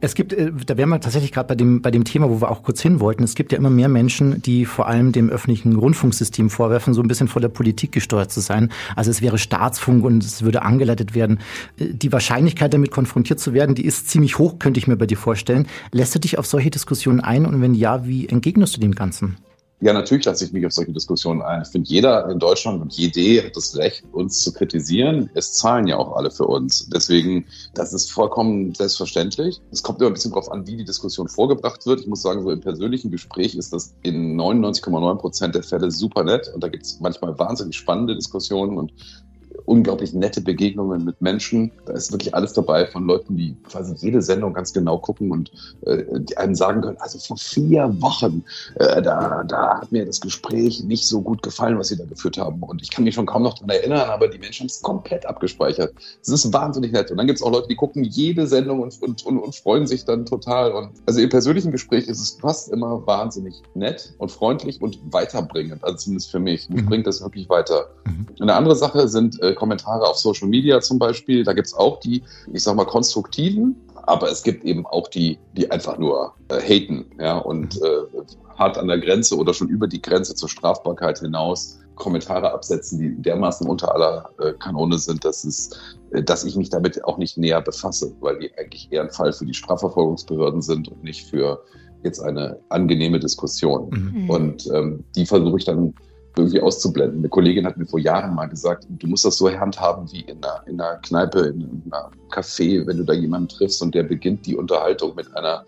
Es gibt, äh, da wären wir tatsächlich gerade bei dem, bei dem Thema, wo wir auch kurz hin wollten. Es gibt ja immer mehr Menschen, die vor allem dem öffentlichen Rundfunksystem vorwerfen, so ein bisschen vor der Politik gesteuert zu sein. Also es wäre Staatsfunk und es würde angeleitet werden. Äh, die Wahrscheinlichkeit, damit konfrontiert zu werden, die ist ziemlich hoch, könnte ich mir bei dir vorstellen. Lässt du dich auf solche Diskussionen ein und wenn ja, wie entgegnest du dem Ganzen? Ja, natürlich lasse ich mich auf solche Diskussionen ein. Ich finde, jeder in Deutschland und jede hat das Recht, uns zu kritisieren. Es zahlen ja auch alle für uns. Deswegen, das ist vollkommen selbstverständlich. Es kommt immer ein bisschen darauf an, wie die Diskussion vorgebracht wird. Ich muss sagen, so im persönlichen Gespräch ist das in 99,9 Prozent der Fälle super nett. Und da gibt es manchmal wahnsinnig spannende Diskussionen und unglaublich nette Begegnungen mit Menschen. Da ist wirklich alles dabei von Leuten, die quasi jede Sendung ganz genau gucken und äh, die einem sagen können, also vor vier Wochen, äh, da, da hat mir das Gespräch nicht so gut gefallen, was sie da geführt haben. Und ich kann mich schon kaum noch daran erinnern, aber die Menschen haben es komplett abgespeichert. Es ist wahnsinnig nett. Und dann gibt es auch Leute, die gucken jede Sendung und, und, und, und freuen sich dann total. Und also im persönlichen Gespräch ist es fast immer wahnsinnig nett und freundlich und weiterbringend. Also zumindest für mich. Mich mhm. bringt das wirklich weiter. Mhm. Eine andere Sache sind äh, Kommentare auf Social Media zum Beispiel. Da gibt es auch die, ich sag mal, konstruktiven, aber es gibt eben auch die, die einfach nur äh, haten, ja, und äh, hart an der Grenze oder schon über die Grenze zur Strafbarkeit hinaus Kommentare absetzen, die dermaßen unter aller äh, Kanone sind, dass es, äh, dass ich mich damit auch nicht näher befasse, weil die eigentlich eher ein Fall für die Strafverfolgungsbehörden sind und nicht für jetzt eine angenehme Diskussion. Mhm. Und ähm, die versuche ich dann irgendwie auszublenden. Eine Kollegin hat mir vor Jahren mal gesagt, du musst das so handhaben wie in einer, in einer Kneipe, in einem Café, wenn du da jemanden triffst und der beginnt die Unterhaltung mit einer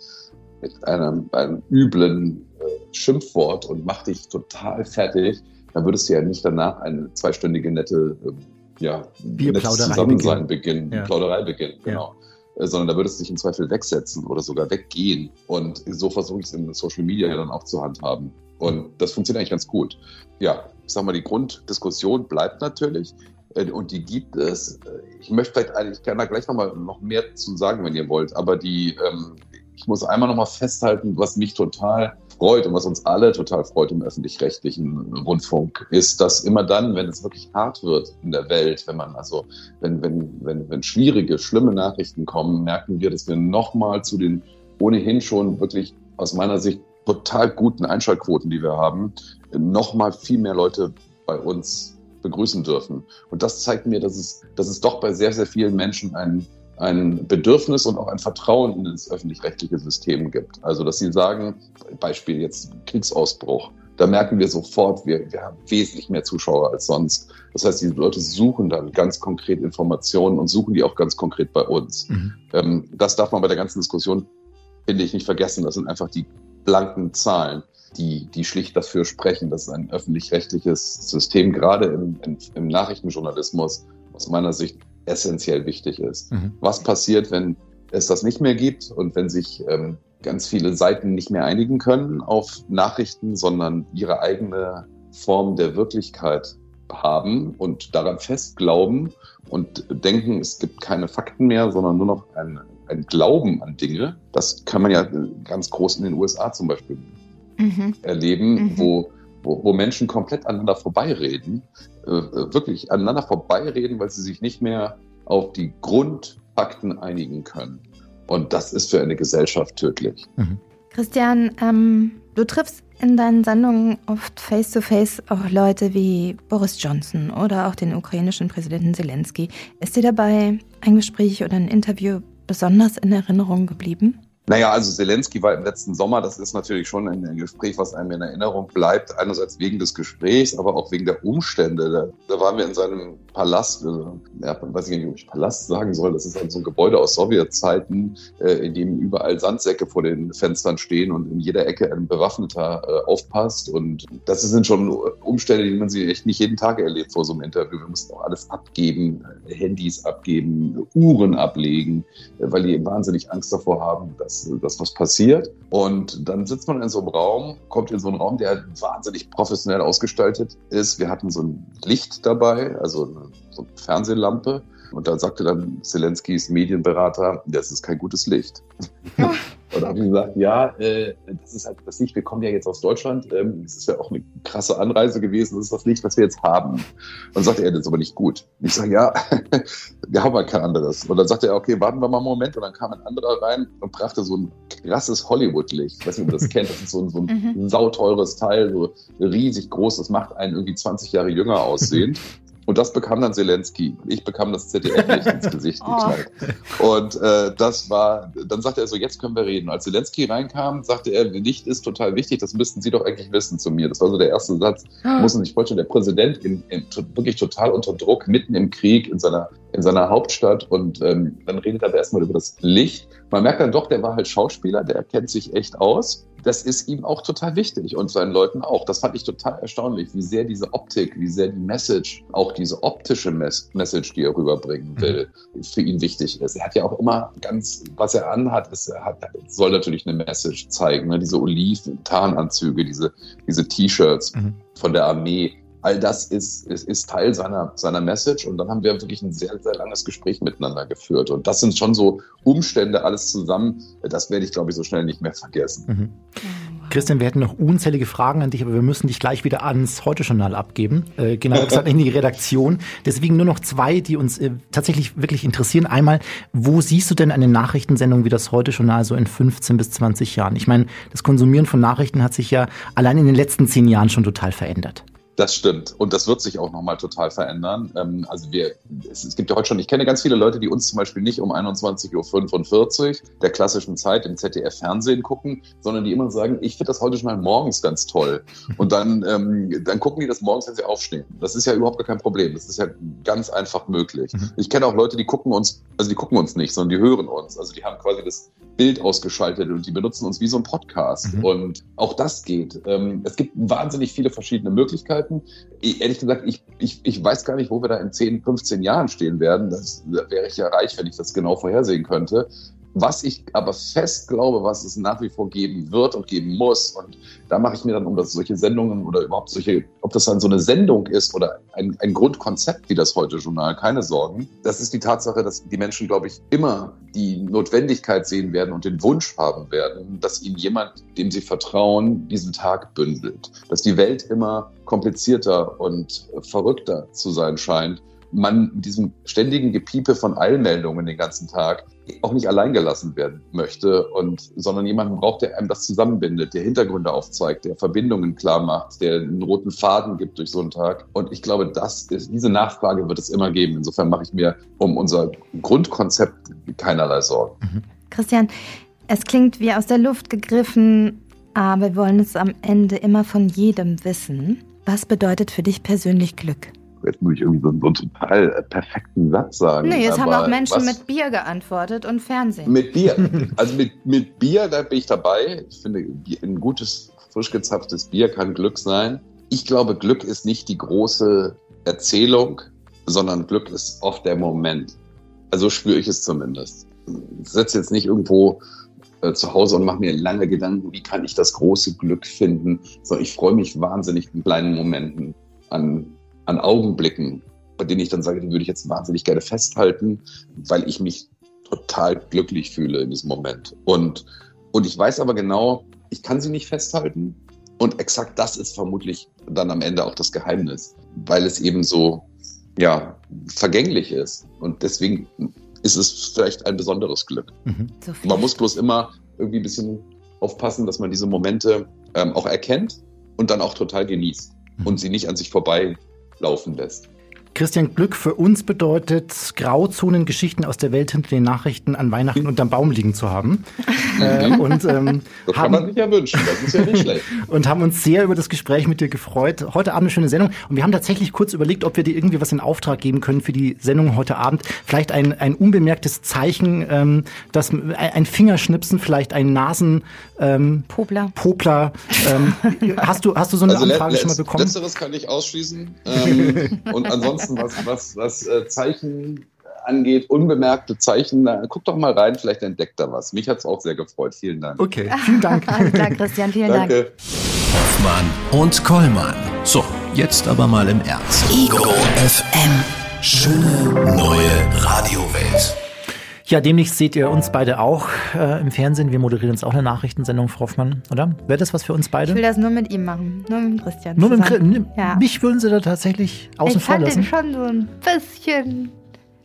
mit einem, einem üblen äh, Schimpfwort und macht dich total fertig, dann würdest du ja nicht danach eine zweistündige nette äh, ja, Zusammensein beginnen, ja. Plauderei beginnen, genau. Äh, sondern da würdest du dich im Zweifel wegsetzen oder sogar weggehen. Und so versuche ich es in Social Media ja dann auch zu handhaben. Und das funktioniert eigentlich ganz gut. Ja, ich sag mal, die Grunddiskussion bleibt natürlich äh, und die gibt es. Äh, ich möchte vielleicht eigentlich gerne da gleich nochmal noch mehr zu sagen, wenn ihr wollt, aber die, ähm, ich muss einmal nochmal festhalten, was mich total freut und was uns alle total freut im öffentlich-rechtlichen Rundfunk, ist, dass immer dann, wenn es wirklich hart wird in der Welt, wenn man also, wenn, wenn, wenn, wenn schwierige, schlimme Nachrichten kommen, merken wir, dass wir nochmal zu den ohnehin schon wirklich aus meiner Sicht total guten Einschaltquoten, die wir haben, noch mal viel mehr Leute bei uns begrüßen dürfen. Und das zeigt mir, dass es, dass es doch bei sehr, sehr vielen Menschen ein, ein Bedürfnis und auch ein Vertrauen in das öffentlich-rechtliche System gibt. Also, dass sie sagen, Beispiel jetzt Kriegsausbruch, da merken wir sofort, wir, wir haben wesentlich mehr Zuschauer als sonst. Das heißt, die Leute suchen dann ganz konkret Informationen und suchen die auch ganz konkret bei uns. Mhm. Ähm, das darf man bei der ganzen Diskussion, finde ich, nicht vergessen. Das sind einfach die blanken Zahlen, die, die schlicht dafür sprechen, dass ein öffentlich-rechtliches System gerade im, im, im, Nachrichtenjournalismus aus meiner Sicht essentiell wichtig ist. Mhm. Was passiert, wenn es das nicht mehr gibt und wenn sich ähm, ganz viele Seiten nicht mehr einigen können auf Nachrichten, sondern ihre eigene Form der Wirklichkeit haben und daran festglauben und denken, es gibt keine Fakten mehr, sondern nur noch ein, ein Glauben an Dinge. Das kann man ja ganz groß in den USA zum Beispiel mhm. erleben, mhm. Wo, wo, wo, Menschen komplett aneinander vorbeireden, äh, wirklich aneinander vorbeireden, weil sie sich nicht mehr auf die Grundfakten einigen können. Und das ist für eine Gesellschaft tödlich. Mhm. Christian, ähm, du triffst in deinen Sendungen oft face-to-face -face auch Leute wie Boris Johnson oder auch den ukrainischen Präsidenten Zelensky. Ist dir dabei ein Gespräch oder ein Interview besonders in Erinnerung geblieben? Naja, also Zelensky war im letzten Sommer, das ist natürlich schon ein Gespräch, was einem in Erinnerung bleibt. Einerseits wegen des Gesprächs, aber auch wegen der Umstände. Da, da waren wir in seinem Palast, also, ja, weiß ich nicht, ob ich Palast sagen soll, das ist halt so ein Gebäude aus Sowjetzeiten, äh, in dem überall Sandsäcke vor den Fenstern stehen und in jeder Ecke ein Bewaffneter äh, aufpasst. Und das sind schon Umstände, die man sich echt nicht jeden Tag erlebt vor so einem Interview. Wir mussten auch alles abgeben, Handys abgeben, Uhren ablegen, äh, weil die wahnsinnig Angst davor haben, dass dass, was passiert. Und dann sitzt man in so einem Raum, kommt in so einen Raum, der wahnsinnig professionell ausgestaltet ist. Wir hatten so ein Licht dabei, also eine, so eine Fernsehlampe. Und da sagte dann Zelenskis Medienberater, das ist kein gutes Licht. Und habe gesagt, ja, äh, das ist halt das Licht, wir kommen ja jetzt aus Deutschland, ähm, das ist ja auch eine krasse Anreise gewesen, das ist das Licht, was wir jetzt haben. Und dann sagte er, das ist aber nicht gut. Ich sage, ja, wir haben halt kein anderes. Und dann sagte er, okay, warten wir mal einen Moment. Und dann kam ein anderer rein und brachte so ein krasses Hollywood-Licht. Ich weiß nicht, ob ihr das kennt, das ist so ein, so ein mhm. sauteures Teil, so riesig groß, das macht einen irgendwie 20 Jahre jünger aussehen. Und das bekam dann Zelensky. Ich bekam das ZDF-Licht ins Gesicht oh. geknallt. Und äh, das war, dann sagte er so, jetzt können wir reden. Als Zelensky reinkam, sagte er, Licht ist total wichtig, das müssten Sie doch eigentlich wissen zu mir. Das war so der erste Satz. Oh. Mussten sich vorstellen, der Präsident in, in, wirklich total unter Druck, mitten im Krieg in seiner, in seiner Hauptstadt. Und ähm, dann redet er erstmal über das Licht. Man merkt dann doch, der war halt Schauspieler, der kennt sich echt aus das ist ihm auch total wichtig und seinen Leuten auch. Das fand ich total erstaunlich, wie sehr diese Optik, wie sehr die Message, auch diese optische Mes Message, die er rüberbringen mhm. will, mhm. für ihn wichtig ist. Er hat ja auch immer ganz, was er anhat, ist, er hat, soll natürlich eine Message zeigen. Ne? Diese Oliv-Tarnanzüge, diese, diese T-Shirts mhm. von der Armee all das ist, ist, ist Teil seiner, seiner Message. Und dann haben wir wirklich ein sehr, sehr langes Gespräch miteinander geführt. Und das sind schon so Umstände, alles zusammen. Das werde ich, glaube ich, so schnell nicht mehr vergessen. Mhm. Christian, wir hätten noch unzählige Fragen an dich, aber wir müssen dich gleich wieder ans Heute-Journal abgeben. Äh, genau gesagt in die Redaktion. Deswegen nur noch zwei, die uns äh, tatsächlich wirklich interessieren. Einmal, wo siehst du denn eine Nachrichtensendung wie das Heute-Journal so in 15 bis 20 Jahren? Ich meine, das Konsumieren von Nachrichten hat sich ja allein in den letzten zehn Jahren schon total verändert. Das stimmt. Und das wird sich auch nochmal total verändern. Ähm, also wir, es, gibt ja heute schon, ich kenne ganz viele Leute, die uns zum Beispiel nicht um 21.45 Uhr der klassischen Zeit im ZDF-Fernsehen gucken, sondern die immer sagen, ich finde das heute schon mal morgens ganz toll. Und dann, ähm, dann gucken die das morgens, wenn sie aufstehen. Das ist ja überhaupt gar kein Problem. Das ist ja ganz einfach möglich. Mhm. Ich kenne auch Leute, die gucken uns, also die gucken uns nicht, sondern die hören uns. Also die haben quasi das Bild ausgeschaltet und die benutzen uns wie so ein Podcast. Mhm. Und auch das geht. Ähm, es gibt wahnsinnig viele verschiedene Möglichkeiten. Ich, ehrlich gesagt, ich, ich, ich weiß gar nicht, wo wir da in 10, 15 Jahren stehen werden. Das, da wäre ich ja reich, wenn ich das genau vorhersehen könnte. Was ich aber fest glaube, was es nach wie vor geben wird und geben muss, und da mache ich mir dann um das, solche Sendungen oder überhaupt solche, ob das dann so eine Sendung ist oder ein, ein Grundkonzept wie das Heute-Journal, keine Sorgen. Das ist die Tatsache, dass die Menschen, glaube ich, immer die Notwendigkeit sehen werden und den Wunsch haben werden, dass ihnen jemand, dem sie vertrauen, diesen Tag bündelt. Dass die Welt immer komplizierter und verrückter zu sein scheint man mit diesem ständigen Gepiepe von Eilmeldungen den ganzen Tag auch nicht allein gelassen werden möchte und sondern jemanden braucht, der einem das zusammenbindet, der Hintergründe aufzeigt, der Verbindungen klar macht, der einen roten Faden gibt durch so einen Tag. Und ich glaube, das ist, diese Nachfrage wird es immer geben. Insofern mache ich mir um unser Grundkonzept keinerlei Sorgen. Mhm. Christian, es klingt wie aus der Luft gegriffen, aber wir wollen es am Ende immer von jedem wissen. Was bedeutet für dich persönlich Glück? Jetzt muss ich irgendwie so, so einen total äh, perfekten Satz sagen. Nee, jetzt haben auch Menschen was, mit Bier geantwortet und Fernsehen. Mit Bier. Also mit, mit Bier, da bin ich dabei. Ich finde, ein gutes, frisch gezapftes Bier kann Glück sein. Ich glaube, Glück ist nicht die große Erzählung, sondern Glück ist oft der Moment. Also spüre ich es zumindest. Ich sitze jetzt nicht irgendwo äh, zu Hause und mache mir lange Gedanken, wie kann ich das große Glück finden, sondern ich freue mich wahnsinnig in kleinen Momenten an an Augenblicken, bei denen ich dann sage, die würde ich jetzt wahnsinnig gerne festhalten, weil ich mich total glücklich fühle in diesem Moment. Und, und ich weiß aber genau, ich kann sie nicht festhalten. Und exakt das ist vermutlich dann am Ende auch das Geheimnis, weil es eben so, ja, vergänglich ist. Und deswegen ist es vielleicht ein besonderes Glück. Mhm. So man muss bloß immer irgendwie ein bisschen aufpassen, dass man diese Momente ähm, auch erkennt und dann auch total genießt mhm. und sie nicht an sich vorbei laufen lässt. Christian Glück für uns bedeutet, Grauzonen, Geschichten aus der Welt hinter den Nachrichten an Weihnachten unterm Baum liegen zu haben. äh, und, ähm, das kann haben, man sich ja wünschen, das ist ja nicht schlecht. und haben uns sehr über das Gespräch mit dir gefreut. Heute Abend eine schöne Sendung. Und wir haben tatsächlich kurz überlegt, ob wir dir irgendwie was in Auftrag geben können für die Sendung heute Abend. Vielleicht ein, ein unbemerktes Zeichen, ähm, das, ein Fingerschnipsen, vielleicht ein Nasen... Ähm, Popler. Popler. Ähm, hast, du, hast du so eine also Anfrage schon mal bekommen? Letzteres kann ich ausschließen. Ähm, und ansonsten ansonsten, was, was, was äh, Zeichen angeht, unbemerkte Zeichen, na, guck doch mal rein, vielleicht entdeckt er was. Mich hat es auch sehr gefreut. Vielen Dank. Okay, vielen Dank. Alles klar, Christian, vielen Danke. Dank. Hoffmann und Kollmann. So, jetzt aber mal im Ernst. Ego FM. Schöne neue Radiowelt. Ja, demnächst seht ihr uns beide auch äh, im Fernsehen. Wir moderieren jetzt auch eine Nachrichtensendung, Frau Hoffmann, oder? Wäre das was für uns beide? Ich will das nur mit ihm machen, nur mit Christian. Nur mit Christian? Ja. Mich würden Sie da tatsächlich außen vor lassen? Ich fand ihn schon so ein bisschen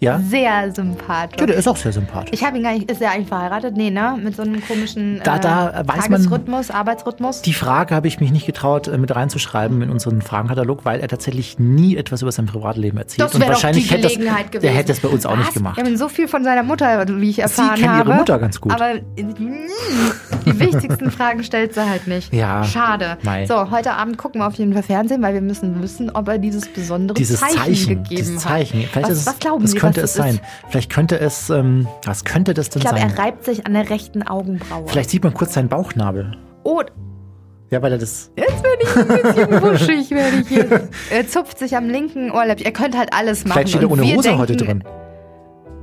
ja? Sehr sympathisch. Ja, der ist auch sehr sympathisch. Ich habe ihn gar nicht, ist er eigentlich verheiratet? Nee, ne? Mit so einem komischen da, da äh, weiß Tagesrhythmus, man, Arbeitsrhythmus. Die Frage habe ich mich nicht getraut, äh, mit reinzuschreiben in unseren Fragenkatalog, weil er tatsächlich nie etwas über sein Privatleben erzählt. Das Und wahrscheinlich hätte das, gewesen. der hätte es bei uns auch Was? nicht gemacht. Wir haben so viel von seiner Mutter, wie ich erfahren sie habe. ihre Mutter ganz gut. Aber die wichtigsten Fragen stellt sie halt nicht. Ja. Schade. Mei. So, heute Abend gucken wir auf jeden Fall Fernsehen, weil wir müssen wissen, ob er dieses besondere dieses Zeichen, Zeichen gegeben dieses Zeichen. hat. Was, was glauben was Sie, könnte es sein? Vielleicht könnte es, ähm, was könnte das denn ich glaub, sein? Ich glaube, er reibt sich an der rechten Augenbraue. Vielleicht sieht man kurz seinen Bauchnabel. Oh. Ja, weil er das. Jetzt werde ich ein bisschen wuschig, werde ich jetzt. Er zupft sich am linken Ohrläppchen. Er könnte halt alles machen. Vielleicht steht er ohne Hose denken, heute drin.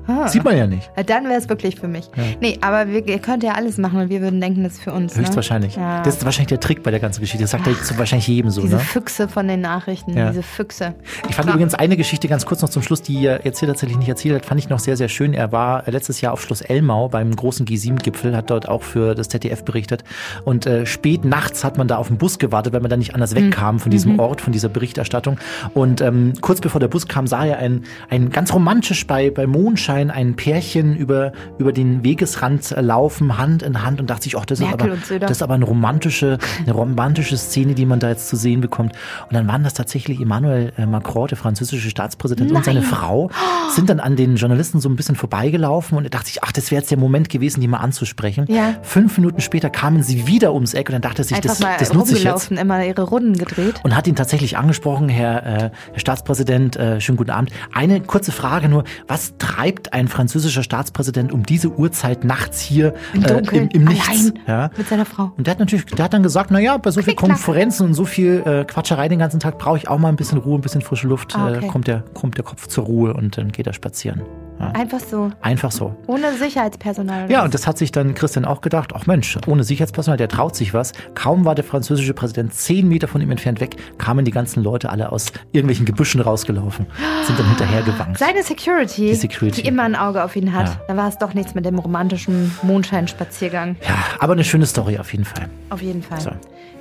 Ah. Sieht man ja nicht. Dann wäre es wirklich für mich. Ja. Nee, aber wir, ihr könnt ja alles machen und wir würden denken, das ist für uns. Ne? Höchstwahrscheinlich. Ne? Ja. Das ist wahrscheinlich der Trick bei der ganzen Geschichte. Das sagt Ach, er wahrscheinlich jedem so. Diese ne? Füchse von den Nachrichten, ja. diese Füchse. Ich fand Klar. übrigens eine Geschichte ganz kurz noch zum Schluss, die er jetzt hier tatsächlich nicht erzählt hat, fand ich noch sehr, sehr schön. Er war letztes Jahr auf Schloss Elmau beim großen G7-Gipfel, hat dort auch für das ZDF berichtet. Und äh, spät nachts hat man da auf den Bus gewartet, weil man da nicht anders mhm. wegkam von diesem mhm. Ort, von dieser Berichterstattung. Und ähm, kurz bevor der Bus kam, sah er ein, ein ganz romantisch bei, bei Mondschein ein Pärchen über, über den Wegesrand laufen, Hand in Hand und dachte sich, ach, das, ist aber, das ist aber eine romantische, eine romantische Szene, die man da jetzt zu sehen bekommt. Und dann waren das tatsächlich Emmanuel äh, Macron, der französische Staatspräsident Nein. und seine Frau, sind dann an den Journalisten so ein bisschen vorbeigelaufen und dachte sich, ach, das wäre jetzt der Moment gewesen, die mal anzusprechen. Ja. Fünf Minuten später kamen sie wieder ums Eck und dann dachte er sich, das, das nutze ich jetzt. immer ihre Runden gedreht. Und hat ihn tatsächlich angesprochen, Herr, äh, Herr Staatspräsident, äh, schönen guten Abend. Eine kurze Frage nur, was treibt ein französischer Staatspräsident um diese Uhrzeit nachts hier Im, äh, im, im Nichts. Ja. Mit seiner Frau. Und der hat natürlich, der hat dann gesagt, naja, bei so viel Konferenzen und so viel äh, Quatscherei den ganzen Tag brauche ich auch mal ein bisschen Ruhe, ein bisschen frische Luft. Ah, okay. äh, kommt, der, kommt der Kopf zur Ruhe und dann geht er spazieren. Ja. Einfach so. Einfach so. Ohne Sicherheitspersonal. Ja, und das hat sich dann Christian auch gedacht. Ach Mensch, ohne Sicherheitspersonal, der traut sich was. Kaum war der französische Präsident zehn Meter von ihm entfernt weg, kamen die ganzen Leute alle aus irgendwelchen Gebüschen rausgelaufen, sind dann hinterhergewankt. Seine Security, die, Security. die immer ein Auge auf ihn hat. Ja. Da war es doch nichts mit dem romantischen Mondscheinspaziergang. Ja, aber eine schöne Story auf jeden Fall. Auf jeden Fall. So.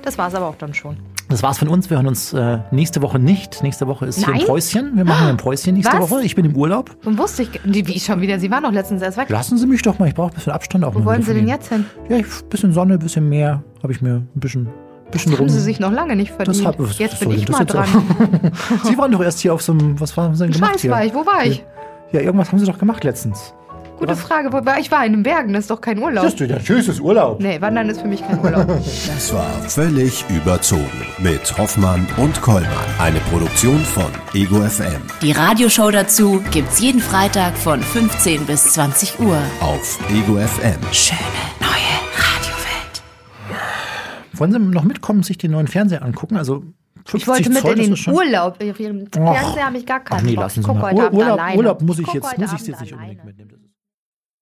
Das war es aber auch dann schon. Das war's von uns. Wir hören uns äh, nächste Woche nicht. Nächste Woche ist Nein? hier ein Päuschen. Wir machen ein Päuschen nächste Was? Woche. Ich bin im Urlaub. Und wusste ich, wie schon wieder. Sie waren doch letztens erst weg. Lassen Sie mich doch mal. Ich brauche ein bisschen Abstand auch. Wo wollen Sie denn jetzt hin? Ja, ein bisschen Sonne, ein bisschen Meer. Habe ich mir ein bisschen bisschen das haben Sie sich noch lange nicht verdient. Das hab, jetzt bin ich mal dran. Sie waren doch erst hier auf so einem, was haben Sie denn gemacht Scheiß hier? war ich, wo war ich? Ja, irgendwas haben Sie doch gemacht letztens. Gute Frage. Ich war in den Bergen, das ist doch kein Urlaub. Das ist ja tschüss, Urlaub. Nee, Wandern ist für mich kein Urlaub. Das war völlig überzogen mit Hoffmann und Kollmann. Eine Produktion von Ego FM. Die Radioshow dazu gibt's jeden Freitag von 15 bis 20 Uhr. Auf Ego FM. Schöne neue Radiowelt. Wollen Sie noch mitkommen, sich den neuen Fernseher angucken? Also ich wollte mit Zoll, in den Urlaub. Auf Ihrem Fernseher habe ich gar keinen Ach nee, lassen Sie mal. Urlaub, Urlaub muss ich jetzt, muss ich jetzt nicht unbedingt mitnehmen.